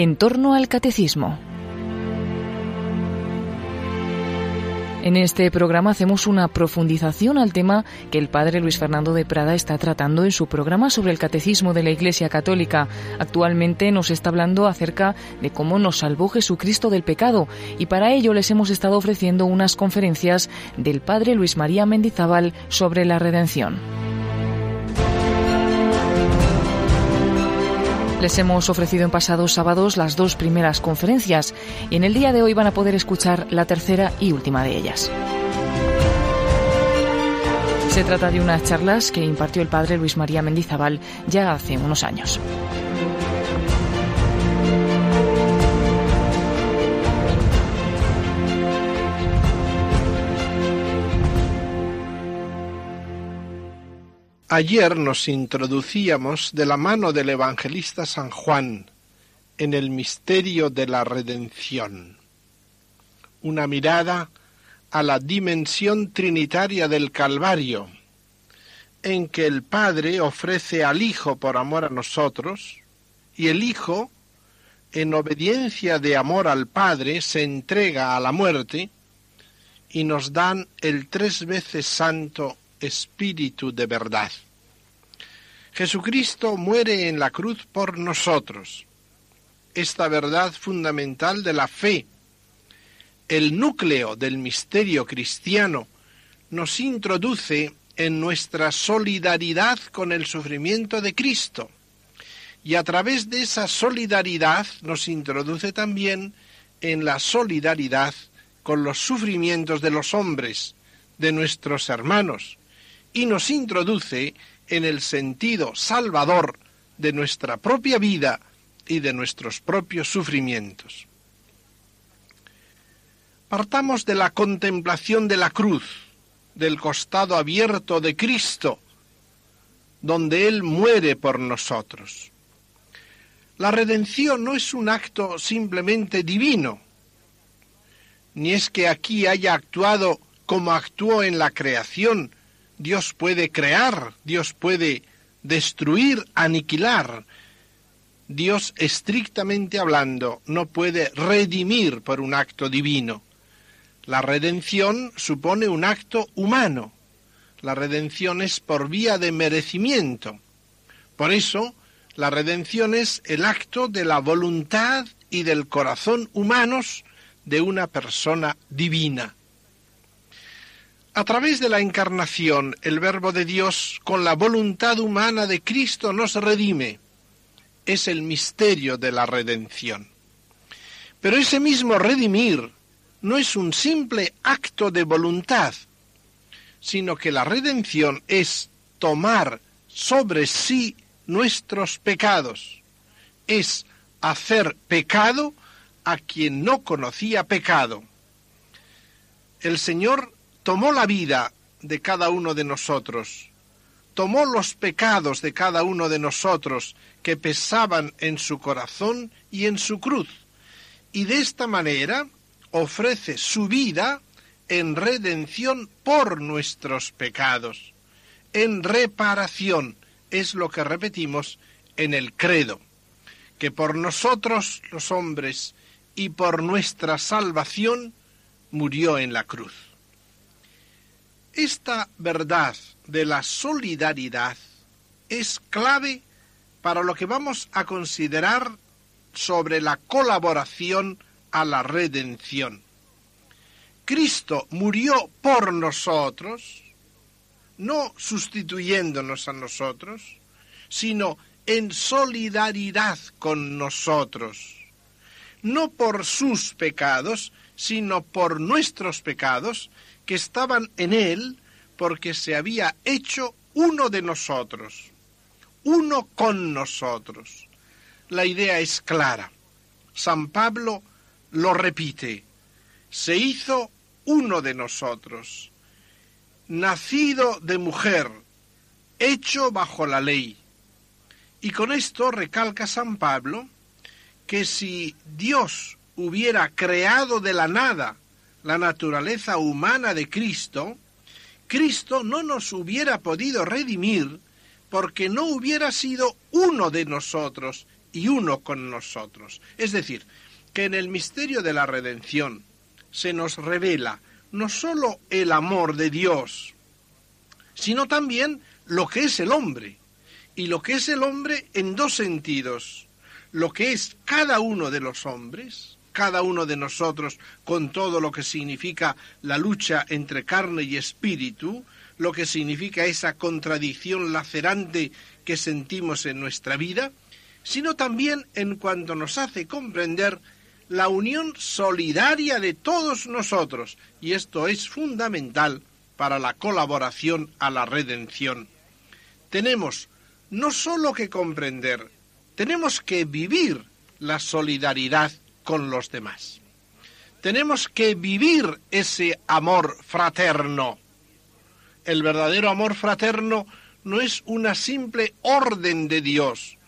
En torno al catecismo. En este programa hacemos una profundización al tema que el padre Luis Fernando de Prada está tratando en su programa sobre el catecismo de la Iglesia Católica. Actualmente nos está hablando acerca de cómo nos salvó Jesucristo del pecado y para ello les hemos estado ofreciendo unas conferencias del padre Luis María Mendizábal sobre la redención. Les hemos ofrecido en pasados sábados las dos primeras conferencias y en el día de hoy van a poder escuchar la tercera y última de ellas. Se trata de unas charlas que impartió el padre Luis María Mendizábal ya hace unos años. Ayer nos introducíamos de la mano del evangelista San Juan en el misterio de la redención, una mirada a la dimensión trinitaria del Calvario, en que el Padre ofrece al Hijo por amor a nosotros, y el Hijo, en obediencia de amor al Padre, se entrega a la muerte, y nos dan el tres veces santo Espíritu de verdad. Jesucristo muere en la cruz por nosotros. Esta verdad fundamental de la fe, el núcleo del misterio cristiano, nos introduce en nuestra solidaridad con el sufrimiento de Cristo. Y a través de esa solidaridad nos introduce también en la solidaridad con los sufrimientos de los hombres, de nuestros hermanos, y nos introduce en el sentido salvador de nuestra propia vida y de nuestros propios sufrimientos. Partamos de la contemplación de la cruz, del costado abierto de Cristo, donde Él muere por nosotros. La redención no es un acto simplemente divino, ni es que aquí haya actuado como actuó en la creación, Dios puede crear, Dios puede destruir, aniquilar. Dios, estrictamente hablando, no puede redimir por un acto divino. La redención supone un acto humano. La redención es por vía de merecimiento. Por eso, la redención es el acto de la voluntad y del corazón humanos de una persona divina. A través de la encarnación, el Verbo de Dios, con la voluntad humana de Cristo, nos redime. Es el misterio de la redención. Pero ese mismo redimir no es un simple acto de voluntad, sino que la redención es tomar sobre sí nuestros pecados, es hacer pecado a quien no conocía pecado. El Señor tomó la vida de cada uno de nosotros, tomó los pecados de cada uno de nosotros que pesaban en su corazón y en su cruz, y de esta manera ofrece su vida en redención por nuestros pecados, en reparación, es lo que repetimos en el credo, que por nosotros los hombres y por nuestra salvación murió en la cruz. Esta verdad de la solidaridad es clave para lo que vamos a considerar sobre la colaboración a la redención. Cristo murió por nosotros, no sustituyéndonos a nosotros, sino en solidaridad con nosotros, no por sus pecados, sino por nuestros pecados, que estaban en él porque se había hecho uno de nosotros, uno con nosotros. La idea es clara. San Pablo lo repite, se hizo uno de nosotros, nacido de mujer, hecho bajo la ley. Y con esto recalca San Pablo que si Dios hubiera creado de la nada la naturaleza humana de Cristo, Cristo no nos hubiera podido redimir porque no hubiera sido uno de nosotros y uno con nosotros. Es decir, que en el misterio de la redención se nos revela no sólo el amor de Dios, sino también lo que es el hombre. Y lo que es el hombre en dos sentidos. Lo que es cada uno de los hombres, cada uno de nosotros, con todo lo que significa la lucha entre carne y espíritu, lo que significa esa contradicción lacerante que sentimos en nuestra vida, sino también en cuanto nos hace comprender la unión solidaria de todos nosotros, y esto es fundamental para la colaboración a la redención. Tenemos no sólo que comprender, tenemos que vivir la solidaridad con los demás. Tenemos que vivir ese amor fraterno. El verdadero amor fraterno no es una simple orden de Dios,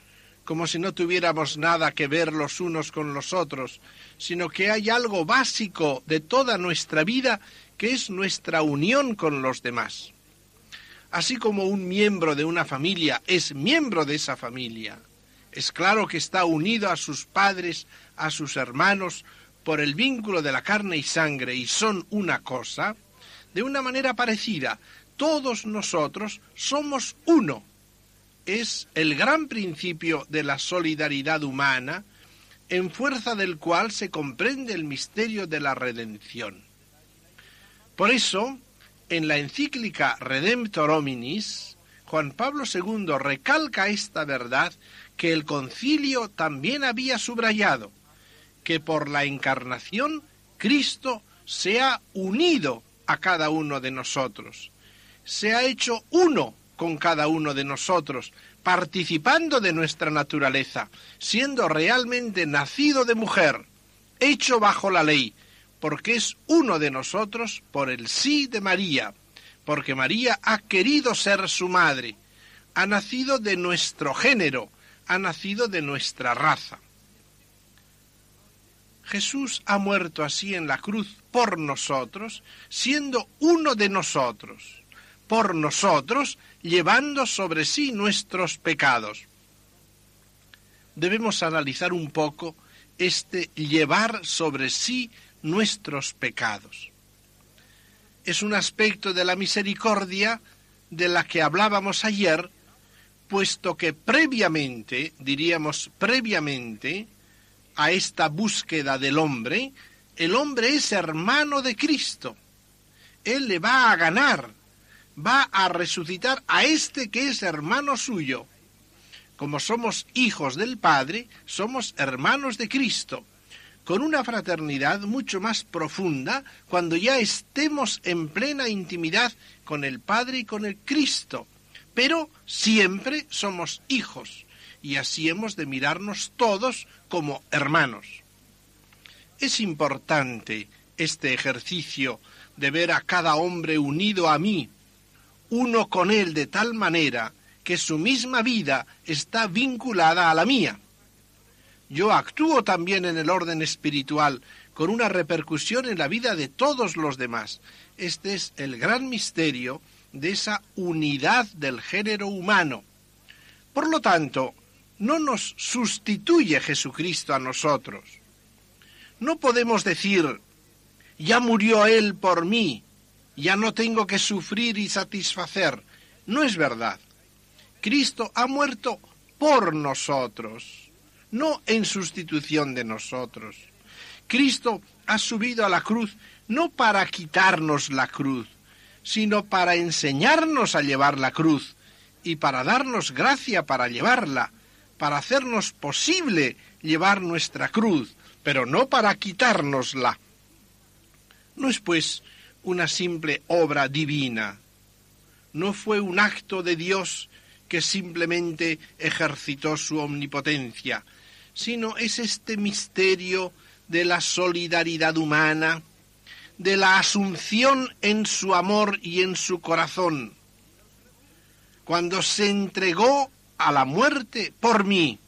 como si no tuviéramos nada que ver los unos con los otros, sino que hay algo básico de toda nuestra vida que es nuestra unión con los demás. Así como un miembro de una familia es miembro de esa familia, es claro que está unido a sus padres, a sus hermanos, por el vínculo de la carne y sangre y son una cosa, de una manera parecida, todos nosotros somos uno. Es el gran principio de la solidaridad humana, en fuerza del cual se comprende el misterio de la redención. Por eso, en la encíclica Redemptor Hominis, Juan Pablo II recalca esta verdad que el concilio también había subrayado, que por la encarnación Cristo se ha unido a cada uno de nosotros, se ha hecho uno con cada uno de nosotros, participando de nuestra naturaleza, siendo realmente nacido de mujer, hecho bajo la ley, porque es uno de nosotros por el sí de María, porque María ha querido ser su madre, ha nacido de nuestro género, ha nacido de nuestra raza. Jesús ha muerto así en la cruz por nosotros, siendo uno de nosotros, por nosotros, llevando sobre sí nuestros pecados. Debemos analizar un poco este llevar sobre sí nuestros pecados. Es un aspecto de la misericordia de la que hablábamos ayer puesto que previamente, diríamos previamente, a esta búsqueda del hombre, el hombre es hermano de Cristo. Él le va a ganar, va a resucitar a este que es hermano suyo. Como somos hijos del Padre, somos hermanos de Cristo, con una fraternidad mucho más profunda cuando ya estemos en plena intimidad con el Padre y con el Cristo pero siempre somos hijos y así hemos de mirarnos todos como hermanos. Es importante este ejercicio de ver a cada hombre unido a mí, uno con él de tal manera que su misma vida está vinculada a la mía. Yo actúo también en el orden espiritual con una repercusión en la vida de todos los demás. Este es el gran misterio de esa unidad del género humano. Por lo tanto, no nos sustituye Jesucristo a nosotros. No podemos decir, ya murió Él por mí, ya no tengo que sufrir y satisfacer. No es verdad. Cristo ha muerto por nosotros, no en sustitución de nosotros. Cristo ha subido a la cruz no para quitarnos la cruz, sino para enseñarnos a llevar la cruz y para darnos gracia para llevarla, para hacernos posible llevar nuestra cruz, pero no para quitárnosla. No es, pues, una simple obra divina, no fue un acto de Dios que simplemente ejercitó su omnipotencia, sino es este misterio de la solidaridad humana, de la asunción en su amor y en su corazón, cuando se entregó a la muerte por mí.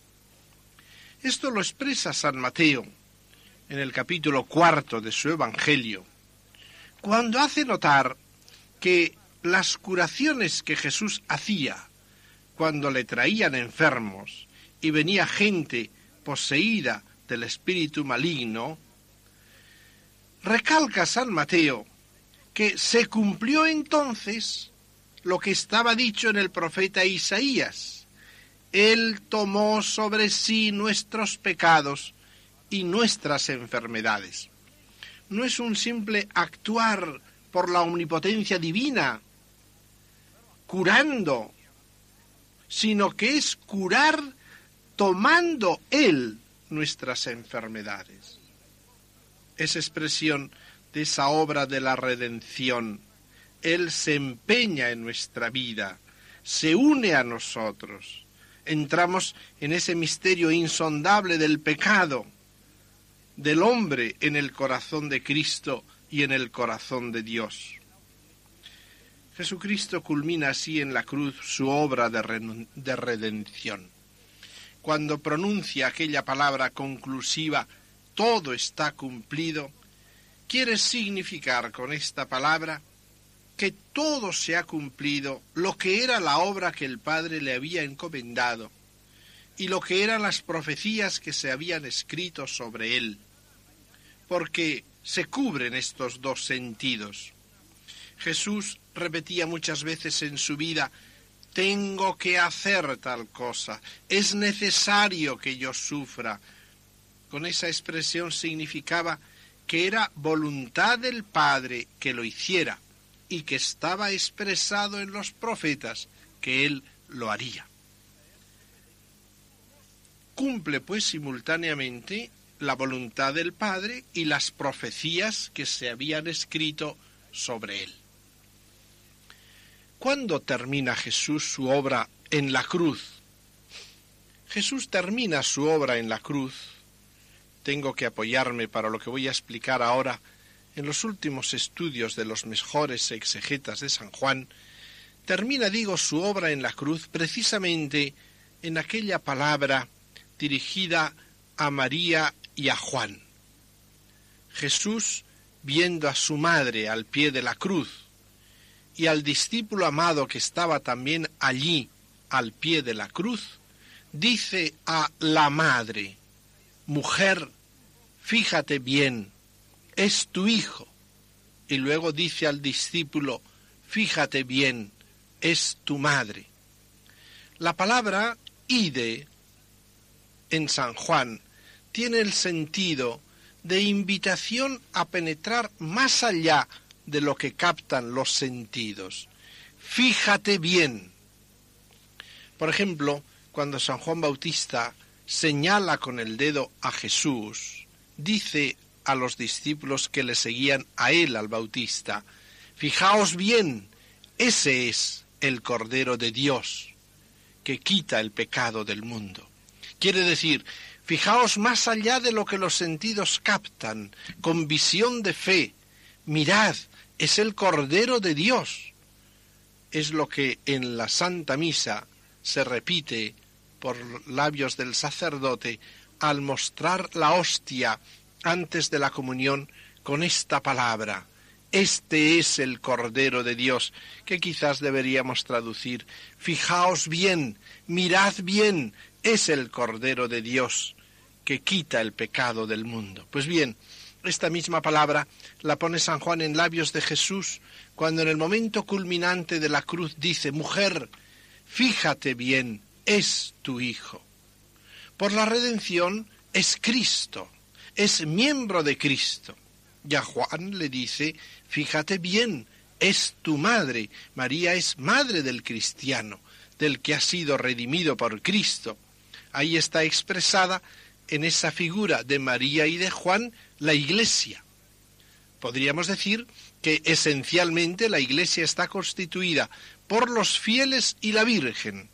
Esto lo expresa San Mateo en el capítulo cuarto de su Evangelio, cuando hace notar que las curaciones que Jesús hacía cuando le traían enfermos y venía gente poseída del espíritu maligno, recalca San Mateo que se cumplió entonces lo que estaba dicho en el profeta Isaías. Él tomó sobre sí nuestros pecados y nuestras enfermedades. No es un simple actuar por la omnipotencia divina, curando, sino que es curar tomando Él nuestras enfermedades. Es expresión de esa obra de la redención. Él se empeña en nuestra vida, se une a nosotros. Entramos en ese misterio insondable del pecado, del hombre en el corazón de Cristo y en el corazón de Dios. Jesucristo culmina así en la cruz su obra de, de redención. Cuando pronuncia aquella palabra conclusiva, todo está cumplido, quiere significar con esta palabra que todo se ha cumplido lo que era la obra que el Padre le había encomendado y lo que eran las profecías que se habían escrito sobre él, porque se cubren estos dos sentidos. Jesús repetía muchas veces en su vida, tengo que hacer tal cosa, es necesario que yo sufra. Con esa expresión significaba que era voluntad del Padre que lo hiciera y que estaba expresado en los profetas que él lo haría. Cumple pues simultáneamente la voluntad del Padre y las profecías que se habían escrito sobre él. ¿Cuándo termina Jesús su obra en la cruz? Jesús termina su obra en la cruz tengo que apoyarme para lo que voy a explicar ahora en los últimos estudios de los mejores exegetas de San Juan, termina, digo, su obra en la cruz precisamente en aquella palabra dirigida a María y a Juan. Jesús, viendo a su madre al pie de la cruz y al discípulo amado que estaba también allí al pie de la cruz, dice a la madre, mujer, fíjate bien, es tu hijo. Y luego dice al discípulo, fíjate bien, es tu madre. La palabra ide en San Juan tiene el sentido de invitación a penetrar más allá de lo que captan los sentidos. Fíjate bien. Por ejemplo, cuando San Juan Bautista señala con el dedo a Jesús, dice a los discípulos que le seguían a él, al Bautista, Fijaos bien, ese es el Cordero de Dios que quita el pecado del mundo. Quiere decir, fijaos más allá de lo que los sentidos captan, con visión de fe, mirad, es el Cordero de Dios. Es lo que en la Santa Misa se repite por labios del sacerdote al mostrar la hostia antes de la comunión con esta palabra. Este es el Cordero de Dios, que quizás deberíamos traducir. Fijaos bien, mirad bien, es el Cordero de Dios que quita el pecado del mundo. Pues bien, esta misma palabra la pone San Juan en labios de Jesús cuando en el momento culminante de la cruz dice, Mujer, fíjate bien, es tu Hijo. Por la redención es Cristo, es miembro de Cristo. Y a Juan le dice, fíjate bien, es tu madre. María es madre del cristiano, del que ha sido redimido por Cristo. Ahí está expresada en esa figura de María y de Juan la iglesia. Podríamos decir que esencialmente la iglesia está constituida por los fieles y la Virgen,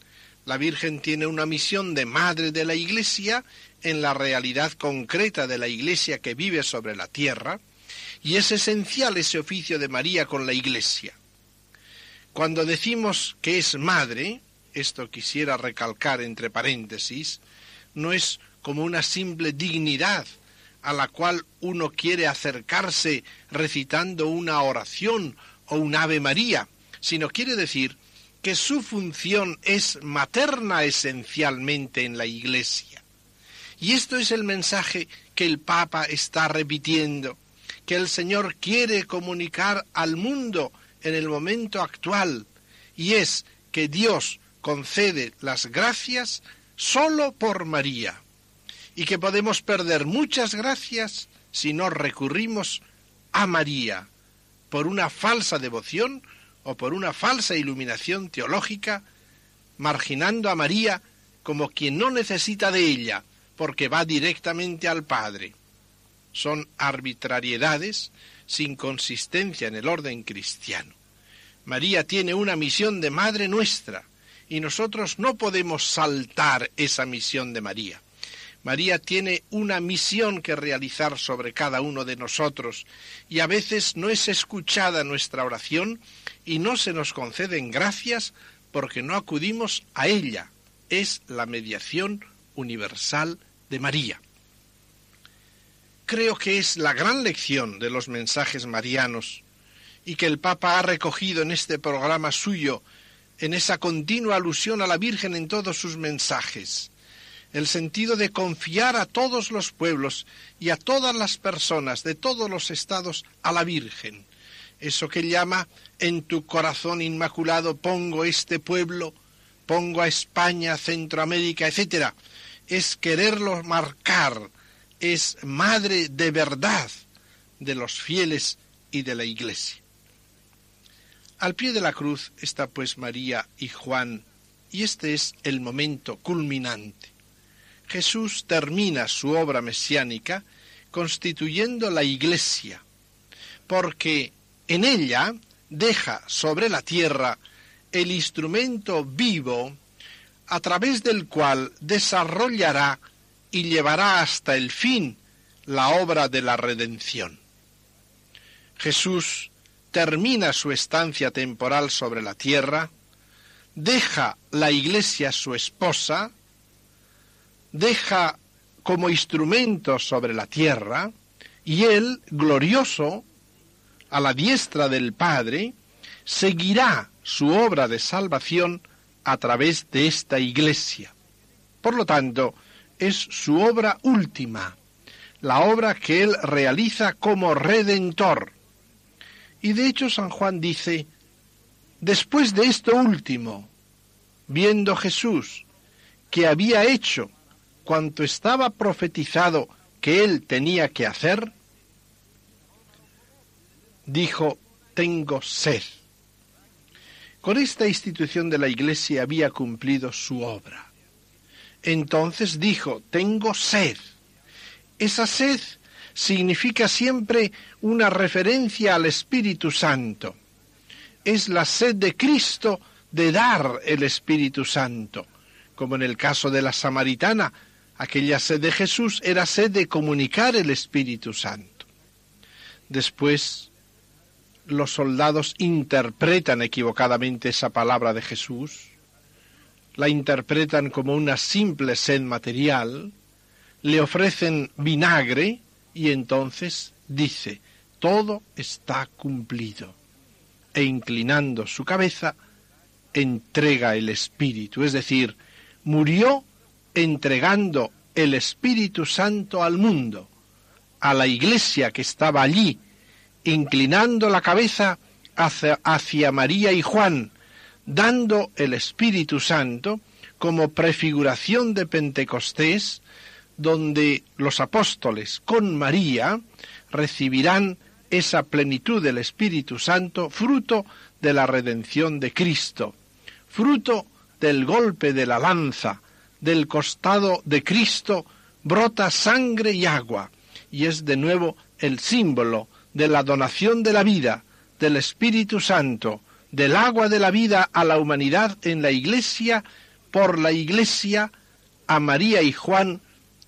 la Virgen tiene una misión de madre de la Iglesia en la realidad concreta de la Iglesia que vive sobre la tierra, y es esencial ese oficio de María con la Iglesia. Cuando decimos que es madre, esto quisiera recalcar entre paréntesis, no es como una simple dignidad a la cual uno quiere acercarse recitando una oración o un Ave María, sino quiere decir que su función es materna esencialmente en la Iglesia. Y esto es el mensaje que el Papa está repitiendo, que el Señor quiere comunicar al mundo en el momento actual, y es que Dios concede las gracias solo por María, y que podemos perder muchas gracias si no recurrimos a María por una falsa devoción o por una falsa iluminación teológica, marginando a María como quien no necesita de ella, porque va directamente al Padre. Son arbitrariedades sin consistencia en el orden cristiano. María tiene una misión de Madre nuestra, y nosotros no podemos saltar esa misión de María. María tiene una misión que realizar sobre cada uno de nosotros y a veces no es escuchada nuestra oración y no se nos conceden gracias porque no acudimos a ella. Es la mediación universal de María. Creo que es la gran lección de los mensajes marianos y que el Papa ha recogido en este programa suyo, en esa continua alusión a la Virgen en todos sus mensajes, el sentido de confiar a todos los pueblos y a todas las personas de todos los estados a la Virgen. Eso que llama en tu corazón inmaculado pongo este pueblo, pongo a España, Centroamérica, etcétera, es quererlo marcar, es madre de verdad de los fieles y de la Iglesia. Al pie de la cruz está pues María y Juan, y este es el momento culminante. Jesús termina su obra mesiánica constituyendo la Iglesia, porque en ella deja sobre la tierra el instrumento vivo a través del cual desarrollará y llevará hasta el fin la obra de la redención. Jesús termina su estancia temporal sobre la tierra, deja la iglesia su esposa, deja como instrumento sobre la tierra, y él, glorioso, a la diestra del Padre, seguirá su obra de salvación a través de esta iglesia. Por lo tanto, es su obra última, la obra que él realiza como redentor, y de hecho San Juan dice, después de esto último, viendo Jesús que había hecho cuanto estaba profetizado que él tenía que hacer, dijo, tengo sed. Con esta institución de la Iglesia había cumplido su obra. Entonces dijo, tengo sed. Esa sed significa siempre una referencia al Espíritu Santo. Es la sed de Cristo de dar el Espíritu Santo, como en el caso de la samaritana, aquella sed de Jesús era sed de comunicar el Espíritu Santo. Después, los soldados interpretan equivocadamente esa palabra de Jesús, la interpretan como una simple sed material, le ofrecen vinagre, y entonces dice, todo está cumplido. E inclinando su cabeza, entrega el Espíritu, es decir, murió entregando el Espíritu Santo al mundo, a la iglesia que estaba allí, inclinando la cabeza hacia, María y Juan, dando el Espíritu Santo como prefiguración de Pentecostés, donde los apóstoles con María recibirán esa plenitud del Espíritu Santo, fruto de la redención de Cristo, fruto del golpe de la lanza, del costado de Cristo, brota sangre y agua, y es de nuevo el símbolo de la donación de la vida, del Espíritu Santo, del agua de la vida a la humanidad en la Iglesia, por la Iglesia, a María y Juan,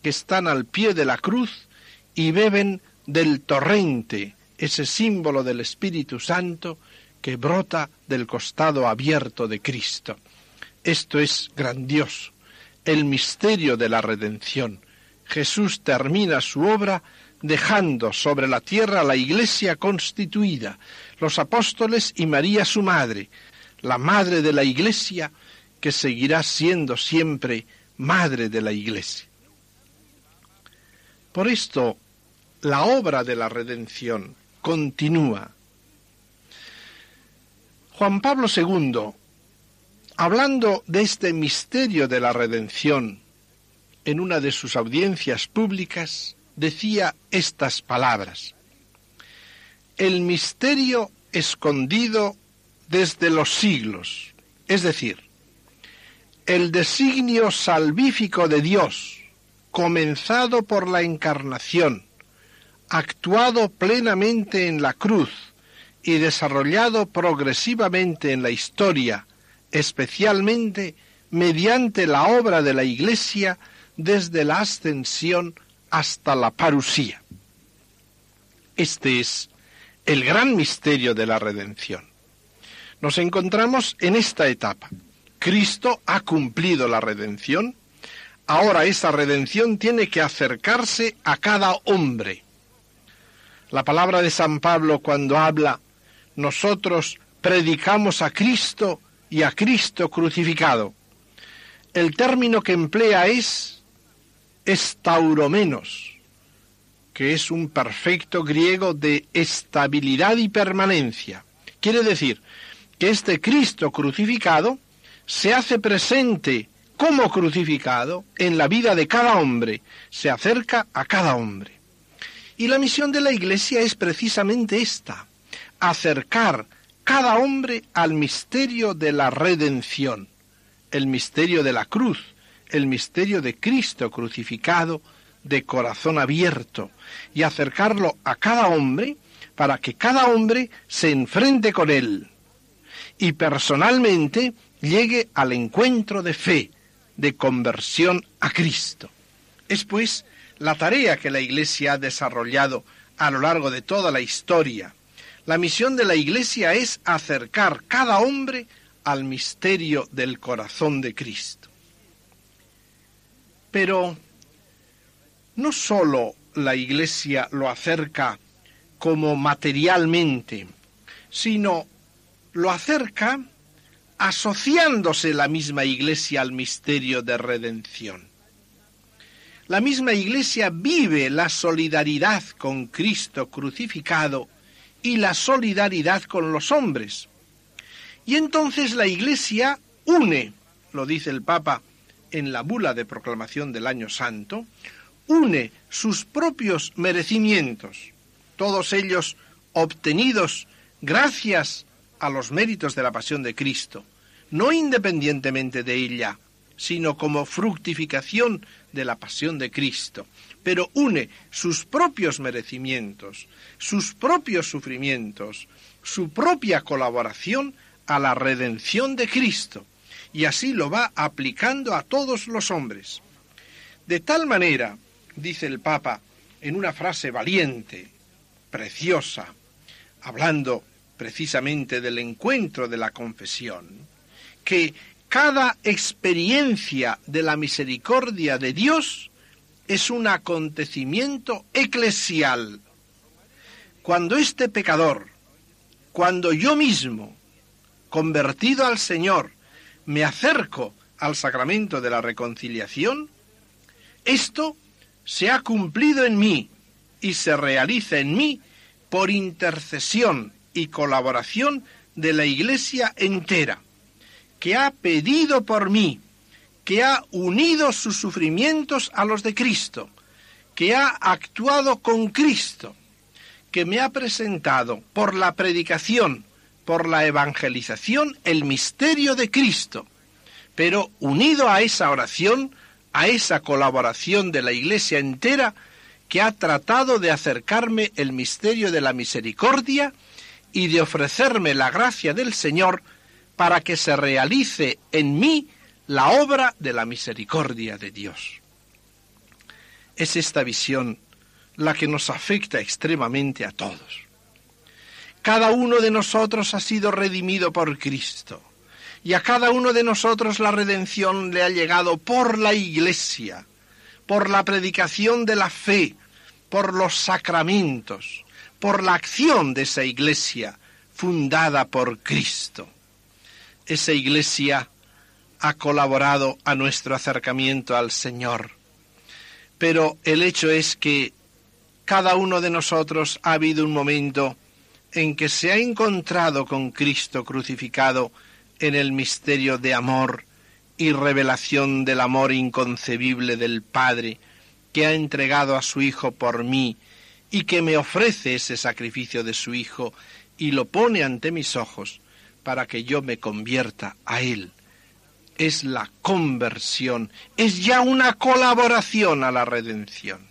que están al pie de la cruz y beben del torrente, ese símbolo del Espíritu Santo que brota del costado abierto de Cristo. Esto es grandioso, el misterio de la redención. Jesús termina su obra dejando sobre la tierra la iglesia constituida, los apóstoles y María su madre, la madre de la Iglesia, que seguirá siendo siempre madre de la Iglesia. Por esto, la obra de la redención continúa. Juan Pablo II, hablando de este misterio de la redención en una de sus audiencias públicas, decía estas palabras. El misterio escondido desde los siglos, es decir, el designio salvífico de Dios, comenzado por la encarnación, actuado plenamente en la cruz y desarrollado progresivamente en la historia, especialmente mediante la obra de la Iglesia desde la ascensión hasta la parusía. Este es el gran misterio de la redención. Nos encontramos en esta etapa. Cristo ha cumplido la redención. Ahora esa redención tiene que acercarse a cada hombre. La palabra de San Pablo cuando habla, nosotros predicamos a Cristo y a Cristo crucificado. El término que emplea es estauromenos, que es un perfecto griego de estabilidad y permanencia. Quiere decir que este Cristo crucificado se hace presente como crucificado en la vida de cada hombre, se acerca a cada hombre. Y la misión de la Iglesia es precisamente esta, acercar cada hombre al misterio de la redención, el misterio de la cruz, el misterio de Cristo crucificado de corazón abierto, y acercarlo a cada hombre para que cada hombre se enfrente con él y personalmente llegue al encuentro de fe, de conversión a Cristo. Es pues la tarea que la Iglesia ha desarrollado a lo largo de toda la historia. La misión de la Iglesia es acercar cada hombre al misterio del corazón de Cristo. Pero no sólo la Iglesia lo acerca como materialmente, sino lo acerca asociándose la misma Iglesia al misterio de redención. La misma Iglesia vive la solidaridad con Cristo crucificado y la solidaridad con los hombres. Y entonces la Iglesia une, lo dice el Papa en la bula de proclamación del año santo, une sus propios merecimientos, todos ellos obtenidos gracias a los méritos de la pasión de Cristo, no independientemente de ella, sino como fructificación de la pasión de Cristo, pero une sus propios merecimientos, sus propios sufrimientos, su propia colaboración a la redención de Cristo, y así lo va aplicando a todos los hombres. De tal manera, dice el Papa en una frase valiente, preciosa, hablando precisamente del encuentro de la confesión, que cada experiencia de la misericordia de Dios es un acontecimiento eclesial. Cuando este pecador, cuando yo mismo, convertido al Señor, me acerco al sacramento de la reconciliación, esto se ha cumplido en mí y se realiza en mí por intercesión y colaboración de la Iglesia entera, que ha pedido por mí, que ha unido sus sufrimientos a los de Cristo, que ha actuado con Cristo, que me ha presentado por la predicación, por la evangelización, el misterio de Cristo, pero unido a esa oración, a esa colaboración de la Iglesia entera, que ha tratado de acercarme el misterio de la misericordia, y de ofrecerme la gracia del Señor para que se realice en mí la obra de la misericordia de Dios. Es esta visión la que nos afecta extremadamente a todos. Cada uno de nosotros ha sido redimido por Cristo y a cada uno de nosotros la redención le ha llegado por la Iglesia, por la predicación de la fe, por los sacramentos, por la acción de esa iglesia fundada por Cristo. esa iglesia ha colaborado a nuestro acercamiento al Señor. Pero el hecho es que cada uno de nosotros ha habido un momento en que se ha encontrado con Cristo crucificado en el misterio de amor y revelación del amor inconcebible del Padre, que ha entregado a su Hijo por mí y que me ofrece ese sacrificio de su Hijo y lo pone ante mis ojos para que yo me convierta a Él. Es la conversión, es ya una colaboración a la redención.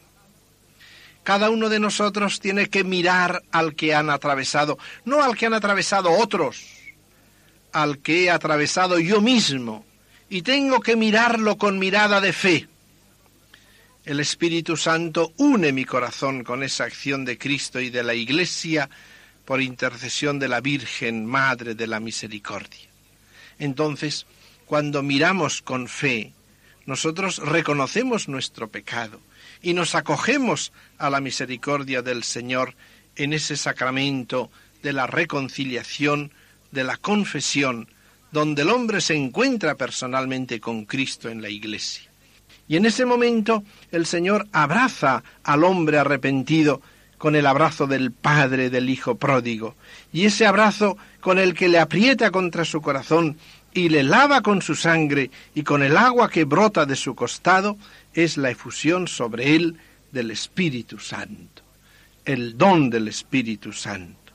Cada uno de nosotros tiene que mirar al que han atravesado, no al que han atravesado otros, al que he atravesado yo mismo, y tengo que mirarlo con mirada de fe. El Espíritu Santo une mi corazón con esa acción de Cristo y de la Iglesia por intercesión de la Virgen, Madre de la Misericordia. Entonces, cuando miramos con fe, nosotros reconocemos nuestro pecado y nos acogemos a la misericordia del Señor en ese sacramento de la reconciliación, de la confesión, donde el hombre se encuentra personalmente con Cristo en la iglesia. Y en ese momento el Señor abraza al hombre arrepentido con el abrazo del Padre del Hijo pródigo, y ese abrazo con el que le aprieta contra su corazón y le lava con su sangre y con el agua que brota de su costado, es la efusión sobre él del Espíritu Santo, el don del Espíritu Santo.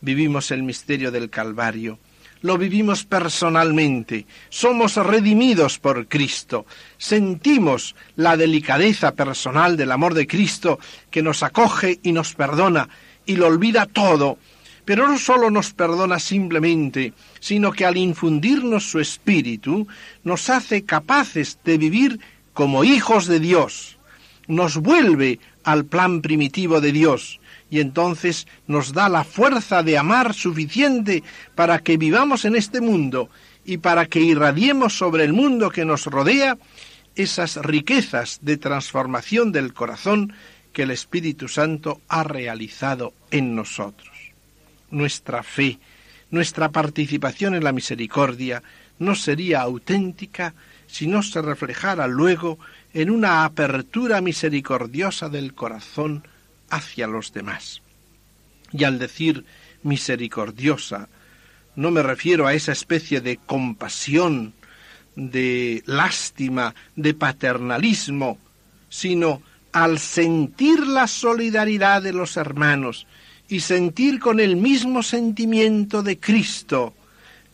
Vivimos el misterio del Calvario, lo vivimos personalmente, somos redimidos por Cristo, sentimos la delicadeza personal del amor de Cristo que nos acoge y nos perdona y lo olvida todo, pero no solo nos perdona simplemente, sino que al infundirnos su espíritu nos hace capaces de vivir como hijos de Dios, nos vuelve al plan primitivo de Dios, y entonces nos da la fuerza de amar suficiente para que vivamos en este mundo y para que irradiemos sobre el mundo que nos rodea esas riquezas de transformación del corazón que el Espíritu Santo ha realizado en nosotros. Nuestra fe, nuestra participación en la misericordia no sería auténtica si no se reflejara luego en una apertura misericordiosa del corazón hacia los demás. Y al decir misericordiosa, no me refiero a esa especie de compasión, de lástima, de paternalismo, sino al sentir la solidaridad de los hermanos y sentir con el mismo sentimiento de Cristo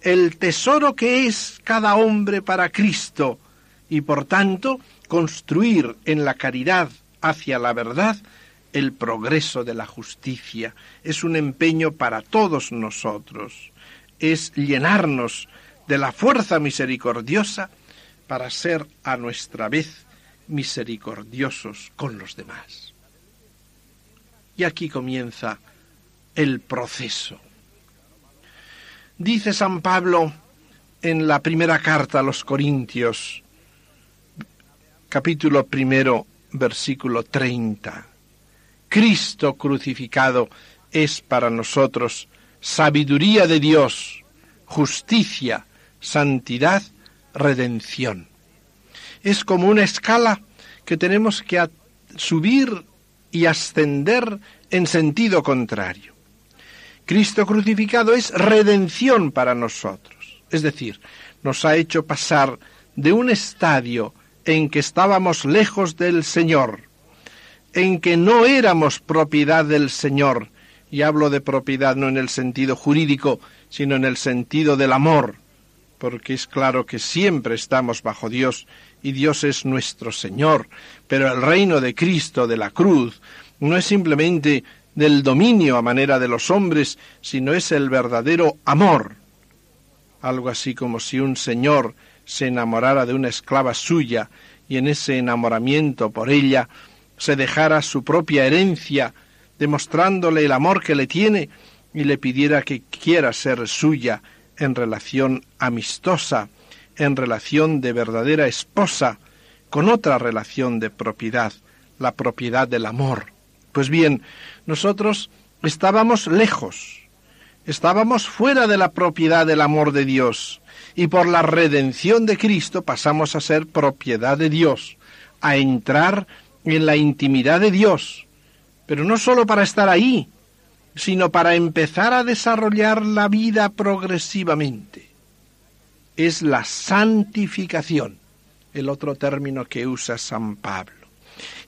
el tesoro que es cada hombre para Cristo y por tanto construir en la caridad hacia la verdad el progreso de la justicia. Es un empeño para todos nosotros. Es llenarnos de la fuerza misericordiosa para ser a nuestra vez misericordiosos con los demás. Y aquí comienza el proceso. Dice San Pablo en la primera carta a los Corintios, capítulo primero, versículo 30. Cristo crucificado es para nosotros sabiduría de Dios, justicia, santidad, redención. Es como una escala que tenemos que subir y ascender en sentido contrario. Cristo crucificado es redención para nosotros, es decir, nos ha hecho pasar de un estadio en que estábamos lejos del Señor, en que no éramos propiedad del Señor, y hablo de propiedad no en el sentido jurídico, sino en el sentido del amor, porque es claro que siempre estamos bajo Dios y Dios es nuestro Señor, pero el reino de Cristo, de la cruz, no es simplemente del dominio a manera de los hombres, sino es el verdadero amor. Algo así como si un señor se enamorara de una esclava suya y en ese enamoramiento por ella se dejara su propia herencia, demostrándole el amor que le tiene y le pidiera que quiera ser suya en relación amistosa, en relación de verdadera esposa, con otra relación de propiedad, la propiedad del amor. Pues bien, nosotros estábamos lejos, estábamos fuera de la propiedad del amor de Dios, Y por la redención de Cristo pasamos a ser propiedad de Dios, a entrar en la intimidad de Dios, pero no sólo para estar ahí, sino para empezar a desarrollar la vida progresivamente. Es la santificación, el otro término que usa San Pablo.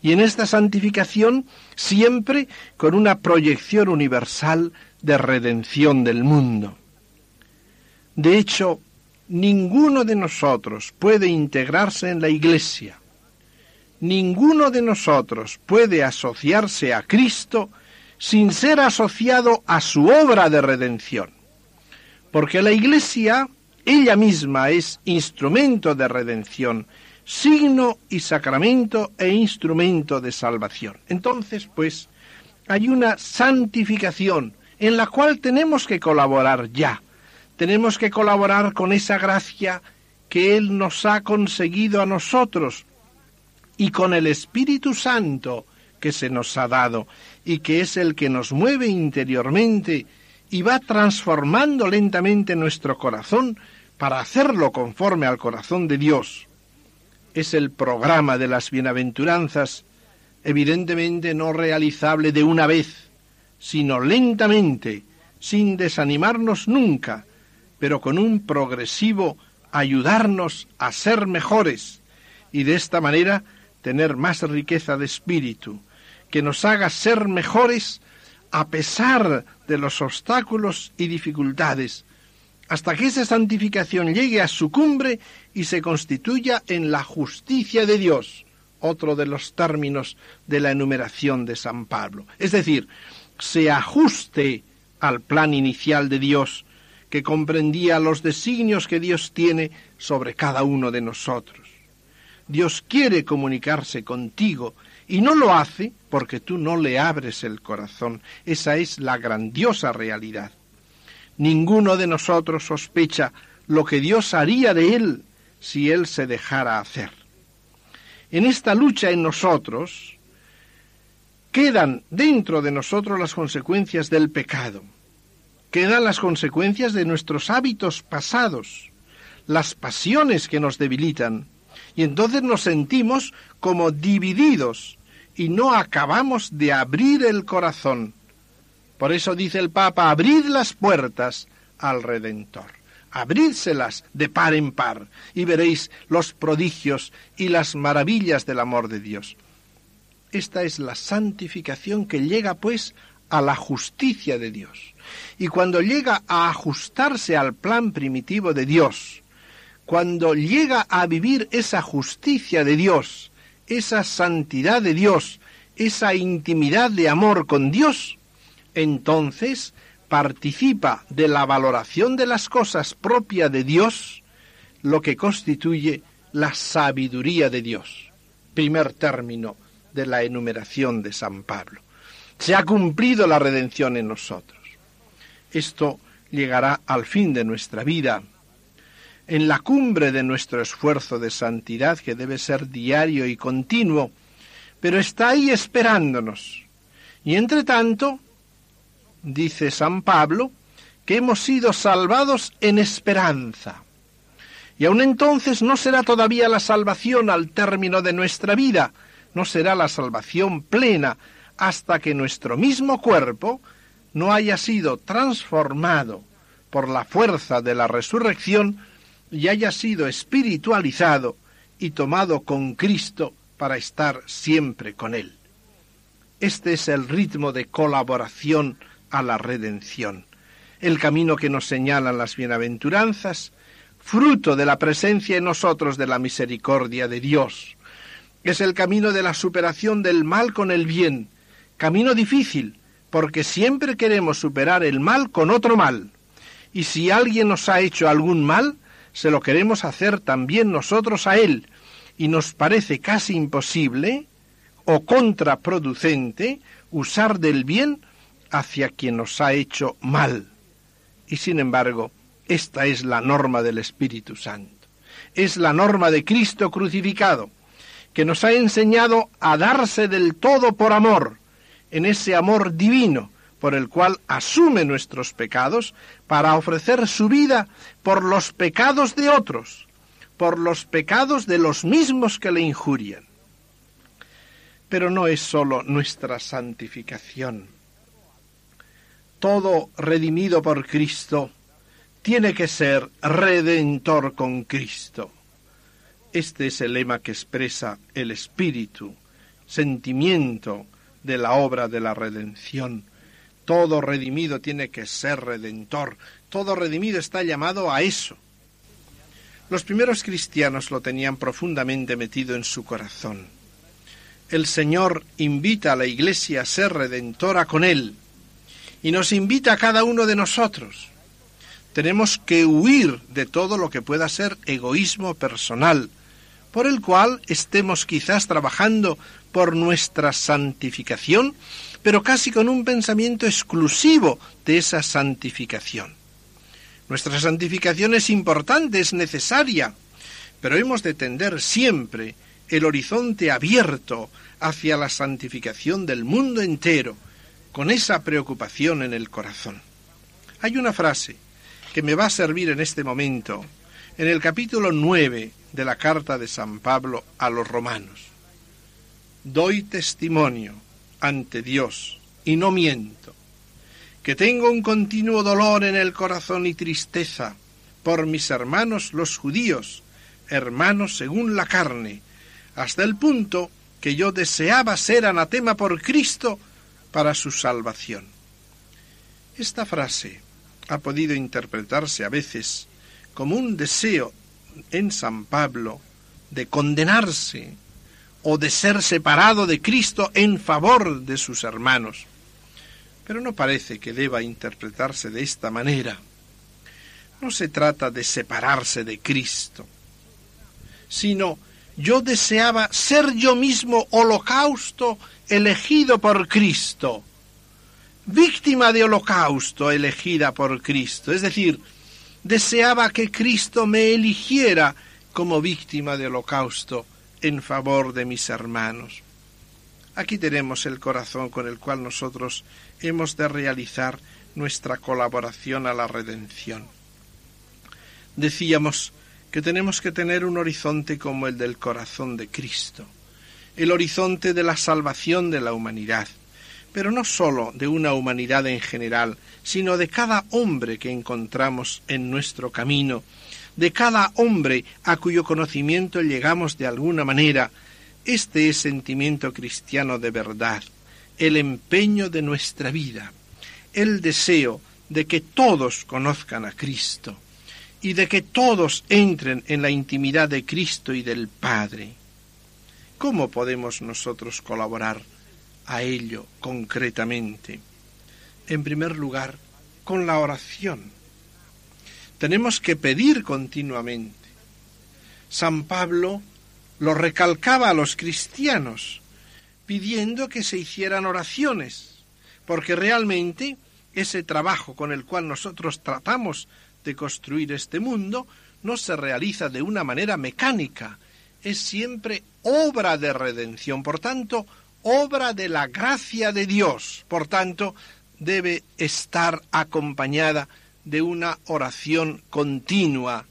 Y en esta santificación siempre con una proyección universal de redención del mundo. De hecho, ninguno de nosotros puede integrarse en la Iglesia, ninguno de nosotros puede asociarse a Cristo sin ser asociado a su obra de redención. Porque la Iglesia, ella misma, es instrumento de redención, signo y sacramento e instrumento de salvación. Entonces, pues, hay una santificación en la cual tenemos que colaborar ya. Tenemos que colaborar con esa gracia que Él nos ha conseguido a nosotros y con el Espíritu Santo que se nos ha dado y que es el que nos mueve interiormente y va transformando lentamente nuestro corazón para hacerlo conforme al corazón de Dios. Es el programa de las bienaventuranzas, evidentemente no realizable de una vez, sino lentamente, sin desanimarnos nunca, pero con un progresivo ayudarnos a ser mejores y de esta manera tener más riqueza de espíritu, que nos haga ser mejores a pesar de los obstáculos y dificultades, hasta que esa santificación llegue a su cumbre y se constituya en la justicia de Dios, otro de los términos de la enumeración de San Pablo. Es decir, se ajuste al plan inicial de Dios, que comprendía los designios que Dios tiene sobre cada uno de nosotros. Dios quiere comunicarse contigo y no lo hace porque tú no le abres el corazón. Esa es la grandiosa realidad. Ninguno de nosotros sospecha lo que Dios haría de él si él se dejara hacer. En esta lucha en nosotros quedan dentro de nosotros las consecuencias del pecado, quedan las consecuencias de nuestros hábitos pasados, las pasiones que nos debilitan, y entonces nos sentimos como divididos y no acabamos de abrir el corazón. Por eso dice el Papa, abrid las puertas al Redentor. Abrídselas de par en par y veréis los prodigios y las maravillas del amor de Dios. Esta es la santificación que llega pues a la justicia de Dios. Y cuando llega a ajustarse al plan primitivo de Dios, cuando llega a vivir esa justicia de Dios, esa santidad de Dios, esa intimidad de amor con Dios, entonces participa de la valoración de las cosas propia de Dios, lo que constituye la sabiduría de Dios. Primer término de la enumeración de San Pablo. Se ha cumplido la redención en nosotros. Esto llegará al fin de nuestra vida en la cumbre de nuestro esfuerzo de santidad, que debe ser diario y continuo, pero está ahí esperándonos. Y entre tanto, dice San Pablo, que hemos sido salvados en esperanza. Y aun entonces no será todavía la salvación al término de nuestra vida, no será la salvación plena hasta que nuestro mismo cuerpo no haya sido transformado por la fuerza de la resurrección y haya sido espiritualizado y tomado con Cristo para estar siempre con Él. Este es el ritmo de colaboración a la redención, el camino que nos señalan las bienaventuranzas, fruto de la presencia en nosotros de la misericordia de Dios. Es el camino de la superación del mal con el bien, camino difícil, porque siempre queremos superar el mal con otro mal. Y si alguien nos ha hecho algún mal, se lo queremos hacer también nosotros a Él, y nos parece casi imposible o contraproducente usar del bien hacia quien nos ha hecho mal. Y sin embargo, esta es la norma del Espíritu Santo. Es la norma de Cristo crucificado, que nos ha enseñado a darse del todo por amor, en ese amor divino, por el cual asume nuestros pecados para ofrecer su vida por los pecados de otros, por los pecados de los mismos que le injurian. Pero no es sólo nuestra santificación. Todo redimido por Cristo tiene que ser redentor con Cristo. Este es el lema que expresa el espíritu, sentimiento de la obra de la redención. Todo redimido tiene que ser redentor. Todo redimido está llamado a eso. Los primeros cristianos lo tenían profundamente metido en su corazón. El Señor invita a la Iglesia a ser redentora con Él y nos invita a cada uno de nosotros. Tenemos que huir de todo lo que pueda ser egoísmo personal, por el cual estemos quizás trabajando por nuestra santificación, pero casi con un pensamiento exclusivo de esa santificación. Nuestra santificación es importante, es necesaria, pero hemos de tender siempre el horizonte abierto hacia la santificación del mundo entero, con esa preocupación en el corazón. Hay una frase que me va a servir en este momento, en el capítulo 9 de la carta de San Pablo a los romanos. Doy testimonio ante Dios y no miento que tengo un continuo dolor en el corazón y tristeza por mis hermanos los judíos, hermanos según la carne, hasta el punto que yo deseaba ser anatema por Cristo para su salvación. Esta frase ha podido interpretarse a veces como un deseo en San Pablo de condenarse o de ser separado de Cristo en favor de sus hermanos pero no parece que deba interpretarse de esta manera. No se trata de separarse de Cristo, sino yo deseaba ser yo mismo holocausto elegido por Cristo, víctima de holocausto elegida por Cristo, es decir, deseaba que Cristo me eligiera como víctima de holocausto en favor de mis hermanos. Aquí tenemos el corazón con el cual nosotros hemos de realizar nuestra colaboración a la redención. Decíamos que tenemos que tener un horizonte como el del corazón de Cristo, el horizonte de la salvación de la humanidad, pero no sólo de una humanidad en general, sino de cada hombre que encontramos en nuestro camino, de cada hombre a cuyo conocimiento llegamos de alguna manera. Este es sentimiento cristiano de verdad, el empeño de nuestra vida, el deseo de que todos conozcan a Cristo y de que todos entren en la intimidad de Cristo y del Padre. ¿Cómo podemos nosotros colaborar a ello concretamente? En primer lugar, con la oración. Tenemos que pedir continuamente. San Pablo lo recalcaba a los cristianos pidiendo que se hicieran oraciones, porque realmente ese trabajo con el cual nosotros tratamos de construir este mundo no se realiza de una manera mecánica, es siempre obra de redención, por tanto, obra de la gracia de Dios, por tanto, debe estar acompañada de una oración continua,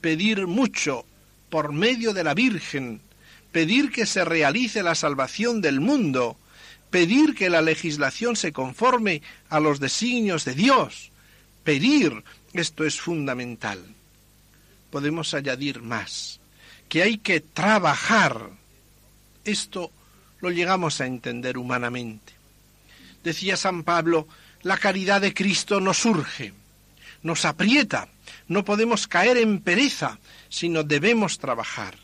pedir mucho por medio de la Virgen, pedir que se realice la salvación del mundo, pedir que la legislación se conforme a los designios de Dios, pedir, esto es fundamental. Podemos añadir más, que hay que trabajar. Esto lo llegamos a entender humanamente. Decía San Pablo, la caridad de Cristo nos urge, nos aprieta, no podemos caer en pereza, sino debemos trabajar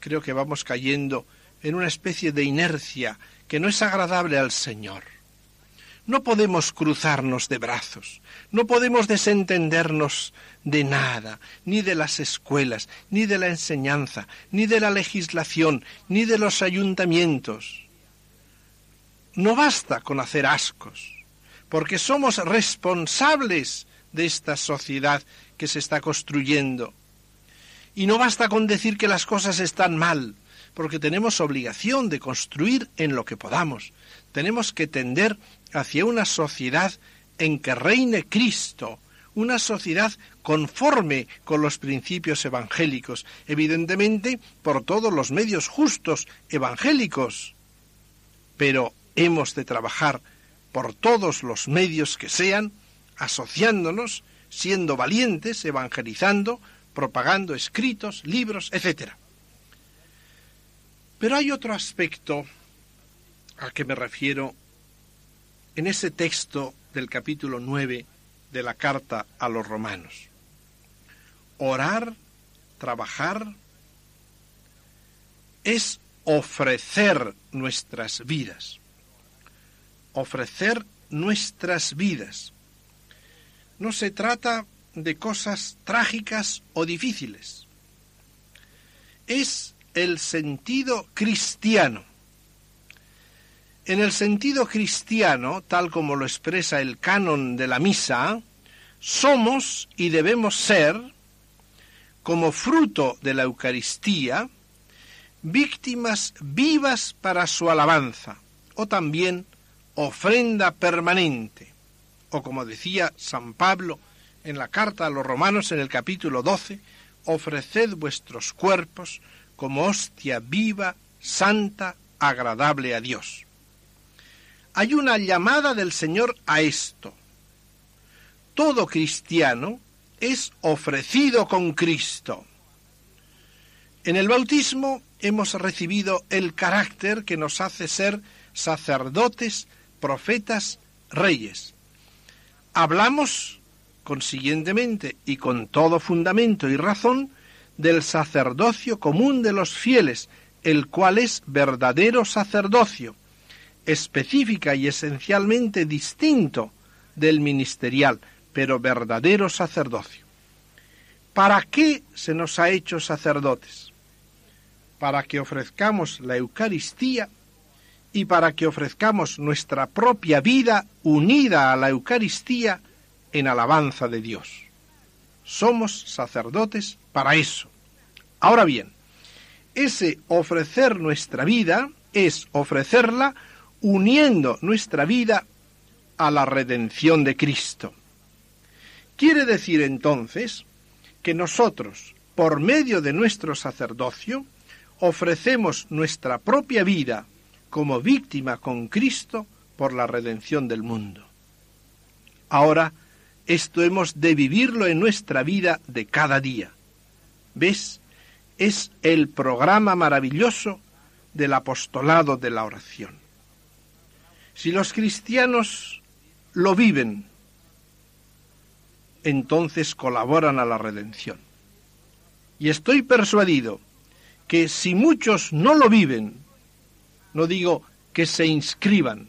creo que vamos cayendo en una especie de inercia que no es agradable al Señor. No podemos cruzarnos de brazos, no podemos desentendernos de nada, ni de las escuelas, ni de la enseñanza, ni de la legislación, ni de los ayuntamientos. No basta con hacer ascos, porque somos responsables de esta sociedad que se está construyendo y no basta con decir que las cosas están mal, porque tenemos obligación de construir en lo que podamos. Tenemos que tender hacia una sociedad en que reine Cristo, una sociedad conforme con los principios evangélicos, evidentemente por todos los medios justos evangélicos. Pero hemos de trabajar por todos los medios que sean, asociándonos, siendo valientes, evangelizando, propagando escritos, libros, etc. Pero hay otro aspecto al que me refiero en ese texto del capítulo 9 de la carta a los romanos. Orar, trabajar, es ofrecer nuestras vidas. Ofrecer nuestras vidas. No se trata de cosas trágicas o difíciles. Es el sentido cristiano. En el sentido cristiano, tal como lo expresa el canon de la misa, somos y debemos ser, como fruto de la Eucaristía, víctimas vivas para su alabanza, o también ofrenda permanente, o como decía San Pablo en la carta a los romanos en el capítulo 12, ofreced vuestros cuerpos como hostia viva, santa, agradable a Dios. Hay una llamada del Señor a esto. Todo cristiano es ofrecido con Cristo. En el bautismo hemos recibido el carácter que nos hace ser sacerdotes, profetas, reyes. Hablamos, consiguientemente, y con todo fundamento y razón, del sacerdocio común de los fieles, el cual es verdadero sacerdocio, específica y esencialmente distinto del ministerial, pero verdadero sacerdocio. ¿Para qué se nos ha hecho sacerdotes? Para que ofrezcamos la Eucaristía y para que ofrezcamos nuestra propia vida unida a la Eucaristía en alabanza de Dios. Somos sacerdotes para eso. Ahora bien, ese ofrecer nuestra vida es ofrecerla uniendo nuestra vida a la redención de Cristo. Quiere decir entonces que nosotros, por medio de nuestro sacerdocio, ofrecemos nuestra propia vida como víctima con Cristo por la redención del mundo. Ahora, esto hemos de vivirlo en nuestra vida de cada día. ¿Ves? Es el programa maravilloso del apostolado de la oración. Si los cristianos lo viven, entonces colaboran a la redención. Y estoy persuadido que si muchos no lo viven, no digo que se inscriban,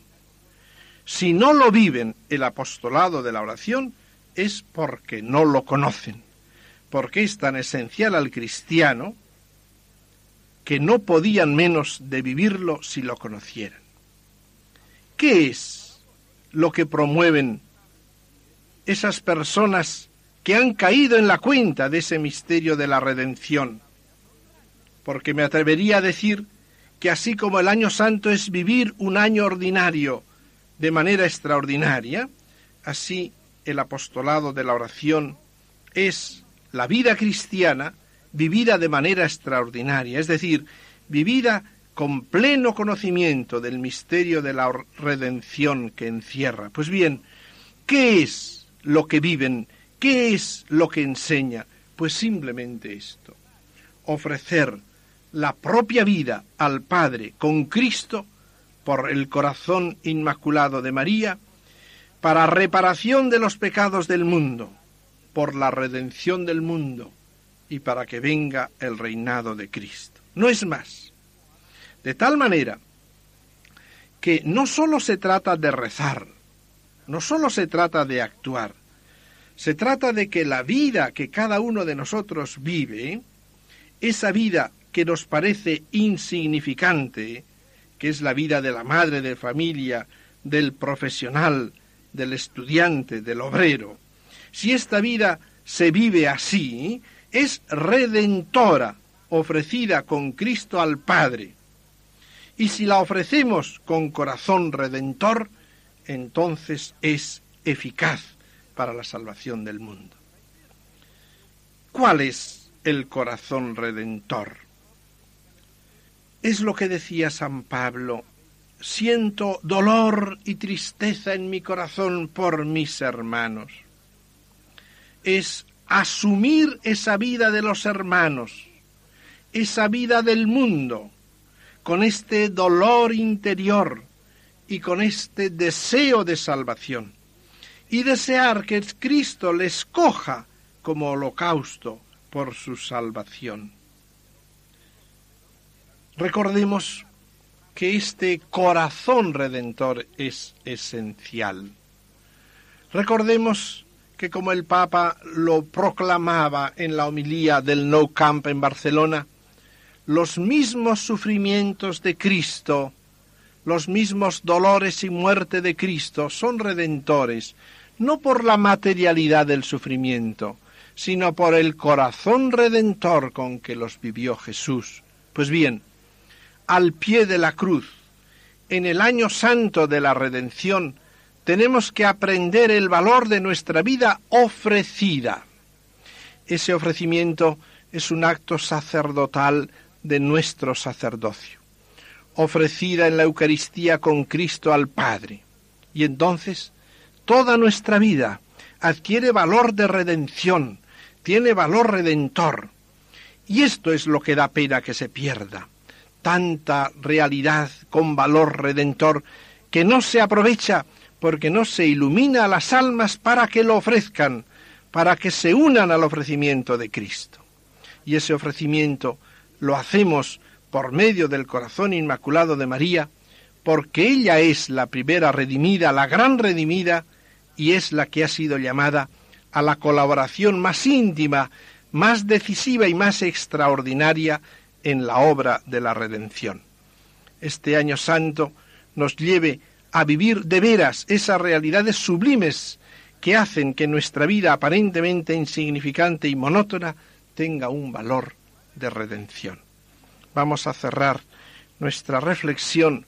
si no lo viven el apostolado de la oración, es porque no lo conocen, porque es tan esencial al cristiano que no podían menos de vivirlo si lo conocieran. ¿Qué es lo que promueven esas personas que han caído en la cuenta de ese misterio de la redención? Porque me atrevería a decir que así como el año santo es vivir un año ordinario de manera extraordinaria, así el apostolado de la oración es la vida cristiana vivida de manera extraordinaria, es decir, vivida con pleno conocimiento del misterio de la redención que encierra. Pues bien, ¿qué es lo que viven? ¿Qué es lo que enseña? Pues simplemente esto, ofrecer la propia vida al Padre con Cristo por el corazón inmaculado de María, para reparación de los pecados del mundo, por la redención del mundo y para que venga el reinado de Cristo. No es más. De tal manera que no sólo se trata de rezar, no sólo se trata de actuar, se trata de que la vida que cada uno de nosotros vive, esa vida que nos parece insignificante, que es la vida de la madre de familia, del profesional, del estudiante, del obrero, si esta vida se vive así, es redentora, ofrecida con Cristo al Padre. Y si la ofrecemos con corazón redentor, entonces es eficaz para la salvación del mundo. ¿Cuál es el corazón redentor? Es lo que decía San Pablo, siento dolor y tristeza en mi corazón por mis hermanos. Es asumir esa vida de los hermanos, esa vida del mundo, con este dolor interior y con este deseo de salvación, y desear que Cristo les coja como holocausto por su salvación. Recordemos que este corazón redentor es esencial. Recordemos que como el Papa lo proclamaba en la homilía del No Camp en Barcelona, los mismos sufrimientos de Cristo, los mismos dolores y muerte de Cristo son redentores, no por la materialidad del sufrimiento, sino por el corazón redentor con que los vivió Jesús. Pues bien, al pie de la cruz, en el año santo de la redención, tenemos que aprender el valor de nuestra vida ofrecida. Ese ofrecimiento es un acto sacerdotal de nuestro sacerdocio, ofrecida en la Eucaristía con Cristo al Padre. Y entonces toda nuestra vida adquiere valor de redención, tiene valor redentor. Y esto es lo que da pena que se pierda. Tanta realidad con valor redentor que no se aprovecha porque no se ilumina a las almas para que lo ofrezcan, para que se unan al ofrecimiento de Cristo. Y ese ofrecimiento lo hacemos por medio del corazón inmaculado de María, porque ella es la primera redimida, la gran redimida, y es la que ha sido llamada a la colaboración más íntima, más decisiva y más extraordinaria en la obra de la redención. Este año santo nos lleve a vivir de veras esas realidades sublimes que hacen que nuestra vida aparentemente insignificante y monótona tenga un valor de redención. Vamos a cerrar nuestra reflexión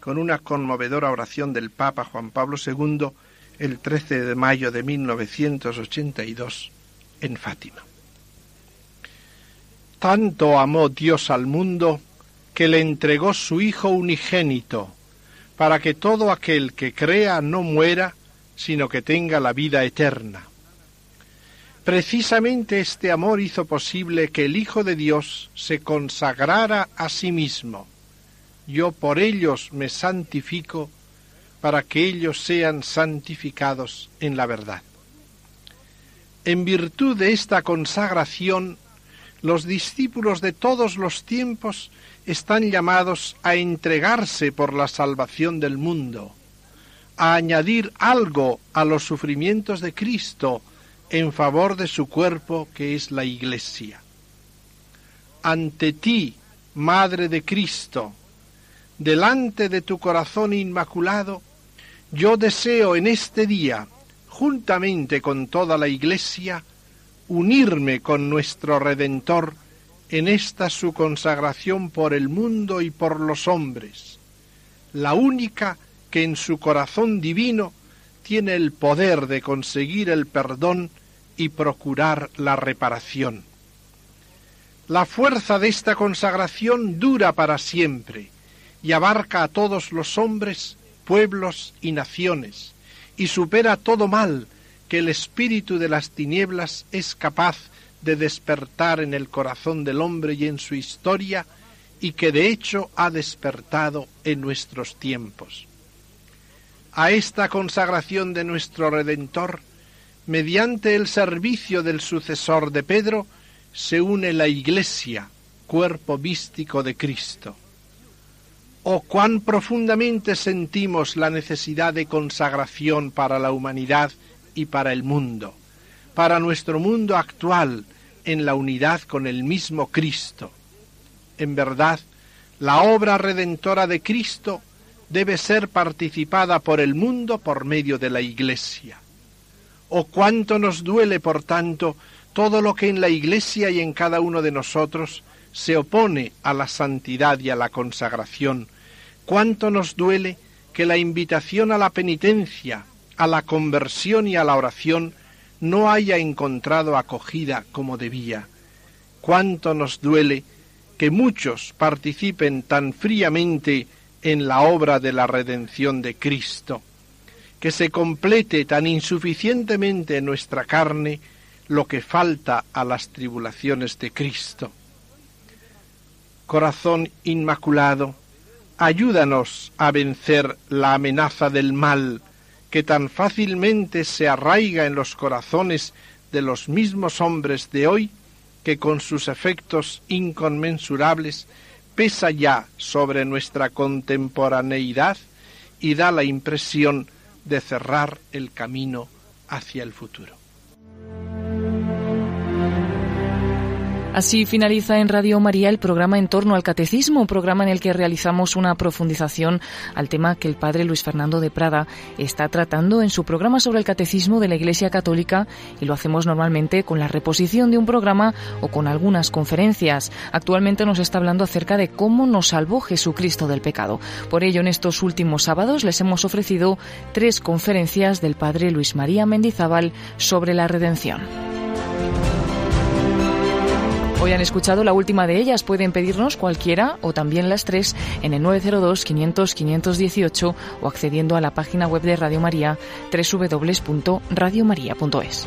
con una conmovedora oración del Papa Juan Pablo II el 13 de mayo de 1982 en Fátima. Tanto amó Dios al mundo que le entregó su Hijo unigénito para que todo aquel que crea no muera, sino que tenga la vida eterna. Precisamente este amor hizo posible que el Hijo de Dios se consagrara a sí mismo. Yo por ellos me santifico, para que ellos sean santificados en la verdad. En virtud de esta consagración, los discípulos de todos los tiempos están llamados a entregarse por la salvación del mundo, a añadir algo a los sufrimientos de Cristo en favor de su cuerpo que es la Iglesia. Ante ti, Madre de Cristo, delante de tu corazón inmaculado, yo deseo en este día, juntamente con toda la Iglesia, unirme con nuestro Redentor en esta su consagración por el mundo y por los hombres, la única que en su corazón divino tiene el poder de conseguir el perdón y procurar la reparación. La fuerza de esta consagración dura para siempre y abarca a todos los hombres, pueblos y naciones, y supera todo mal que el espíritu de las tinieblas es capaz de despertar en el corazón del hombre y en su historia, y que de hecho ha despertado en nuestros tiempos. A esta consagración de nuestro Redentor, mediante el servicio del sucesor de Pedro, se une la Iglesia, cuerpo místico de Cristo. Oh, cuán profundamente sentimos la necesidad de consagración para la humanidad y para el mundo, para nuestro mundo actual, en la unidad con el mismo Cristo. En verdad, la obra redentora de Cristo debe ser participada por el mundo por medio de la Iglesia. Oh cuánto nos duele, por tanto, todo lo que en la Iglesia y en cada uno de nosotros se opone a la santidad y a la consagración. Cuánto nos duele que la invitación a la penitencia, a la conversión y a la oración no haya encontrado acogida como debía. Cuánto nos duele que muchos participen tan fríamente en la obra de la redención de Cristo, que se complete tan insuficientemente en nuestra carne lo que falta a las tribulaciones de Cristo. Corazón Inmaculado, ayúdanos a vencer la amenaza del mal que tan fácilmente se arraiga en los corazones de los mismos hombres de hoy, que con sus efectos inconmensurables pesa ya sobre nuestra contemporaneidad y da la impresión de cerrar el camino hacia el futuro. Así finaliza en Radio María el programa en torno al catecismo, programa en el que realizamos una profundización al tema que el padre Luis Fernando de Prada está tratando en su programa sobre el catecismo de la Iglesia Católica y lo hacemos normalmente con la reposición de un programa o con algunas conferencias. Actualmente nos está hablando acerca de cómo nos salvó Jesucristo del pecado. Por ello, en estos últimos sábados les hemos ofrecido tres conferencias del padre Luis María Mendizábal sobre la redención. Hoy han escuchado la última de ellas. Pueden pedirnos cualquiera o también las tres en el 902-500-518 o accediendo a la página web de Radio María www.radiomaria.es.